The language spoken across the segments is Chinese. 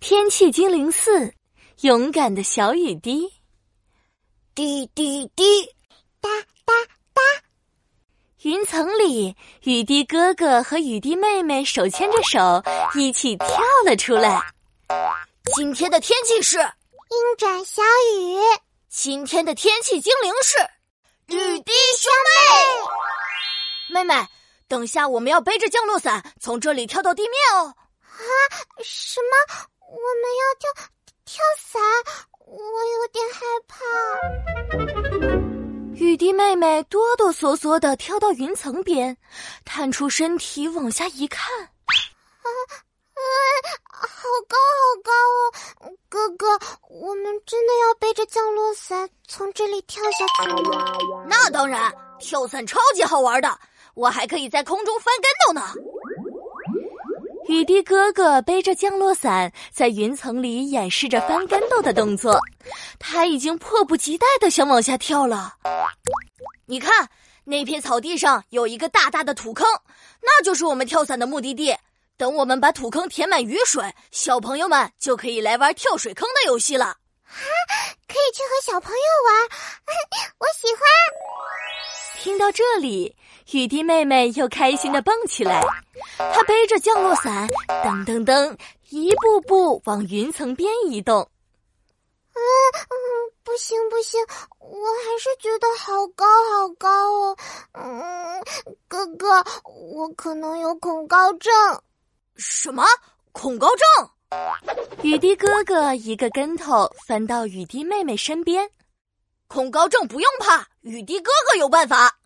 天气精灵四，勇敢的小雨滴，滴滴滴，哒哒哒。云层里，雨滴哥哥和雨滴妹妹手牵着手，一起跳了出来。今天的天气是阴转小雨。今天的天气精灵是雨滴兄妹。妹妹，等下我们要背着降落伞从这里跳到地面哦。啊，什么？我们要跳跳伞，我有点害怕。雨滴妹妹哆哆嗦嗦的跳到云层边，探出身体往下一看，啊啊，好高好高哦！哥哥，我们真的要背着降落伞从这里跳下去吗？那当然，跳伞超级好玩的，我还可以在空中翻跟头呢。雨滴哥哥背着降落伞，在云层里演示着翻跟斗的动作。他已经迫不及待的想往下跳了。你看，那片草地上有一个大大的土坑，那就是我们跳伞的目的地。等我们把土坑填满雨水，小朋友们就可以来玩跳水坑的游戏了。啊，可以去和小朋友玩，我喜欢。听到这里，雨滴妹妹又开心的蹦起来。她背着降落伞，噔噔噔，一步步往云层边移动。嗯嗯，不行不行，我还是觉得好高好高哦。嗯，哥哥，我可能有恐高症。什么恐高症？雨滴哥哥一个跟头翻到雨滴妹妹身边。恐高症不用怕，雨滴哥哥有办法。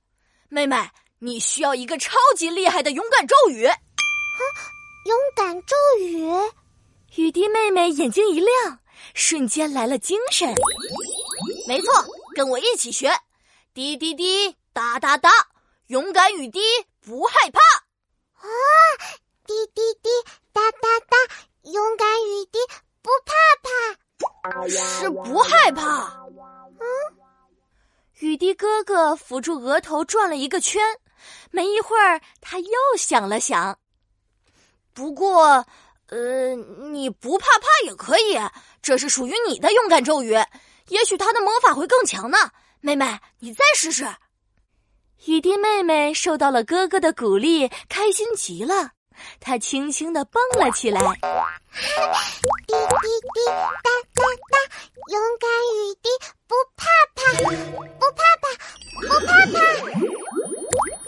妹妹，你需要一个超级厉害的勇敢咒语。啊，勇敢咒语！雨滴妹妹眼睛一亮，瞬间来了精神。没错，跟我一起学。滴滴滴，哒哒哒，勇敢雨滴不害怕。啊，滴滴滴，哒哒哒，勇敢雨滴不怕怕。是不害怕。嗯。雨滴哥哥扶住额头转了一个圈，没一会儿，他又想了想。不过，呃，你不怕怕也可以，这是属于你的勇敢咒语，也许它的魔法会更强呢。妹妹，你再试试。雨滴妹妹受到了哥哥的鼓励，开心极了，她轻轻的蹦了起来。滴滴滴，哒哒哒，勇敢雨滴不怕怕。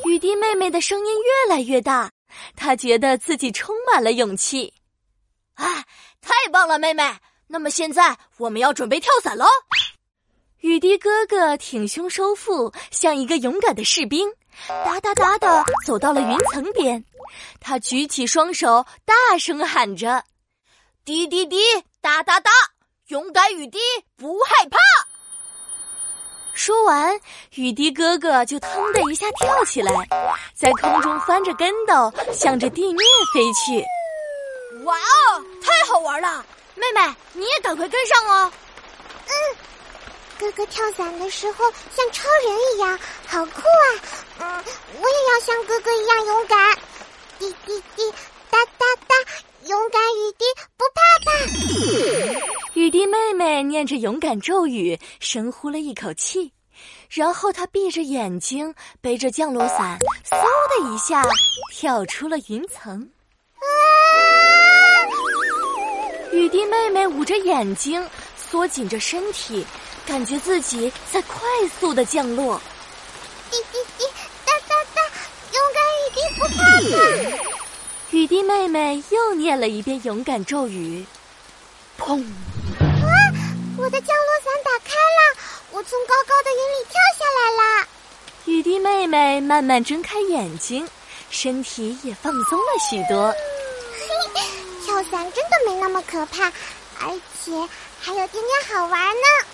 雨滴妹妹的声音越来越大，他觉得自己充满了勇气。哎，太棒了，妹妹！那么现在我们要准备跳伞喽。雨滴哥哥挺胸收腹，像一个勇敢的士兵，哒哒哒的走到了云层边。他举起双手，大声喊着：“滴滴滴，哒哒哒，勇敢雨滴不害怕。”说完，雨滴哥哥就腾的一下跳起来，在空中翻着跟斗，向着地面飞去。哇哦，太好玩了！妹妹，你也赶快跟上哦。嗯，哥哥跳伞的时候像超人一样，好酷啊！嗯，我也要像哥哥一样勇敢。滴滴滴，哒哒哒，勇敢雨滴不怕怕。妹妹念着勇敢咒语，深呼了一口气，然后她闭着眼睛，背着降落伞，嗖的一下跳出了云层。雨滴妹妹捂着眼睛，缩紧着身体，感觉自己在快速的降落。滴滴滴，哒哒哒，勇敢雨滴不怕怕。雨滴妹妹又念了一遍勇敢咒语，砰。我的降落伞打开了，我从高高的云里跳下来了。雨滴妹妹慢慢睁开眼睛，身体也放松了许多。嘿，跳伞真的没那么可怕，而且还有点点好玩呢。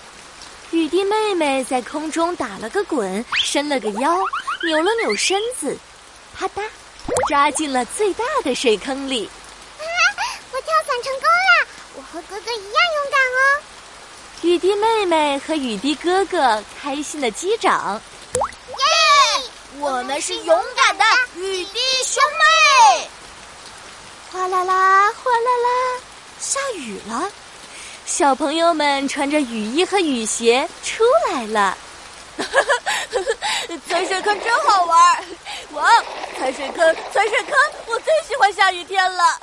雨滴妹妹在空中打了个滚，伸了个腰，扭了扭身子，啪嗒，扎进了最大的水坑里。啊，我跳伞成功了！我和哥哥一样。雨滴妹妹和雨滴哥哥开心的击掌，耶！我们是勇敢的雨滴兄妹。哗啦啦，哗啦啦，下雨雨了。小朋友们穿着雨衣和雨鞋出来了。踩水坑真好玩！哇，踩水坑，踩水坑，我最喜欢下雨天了。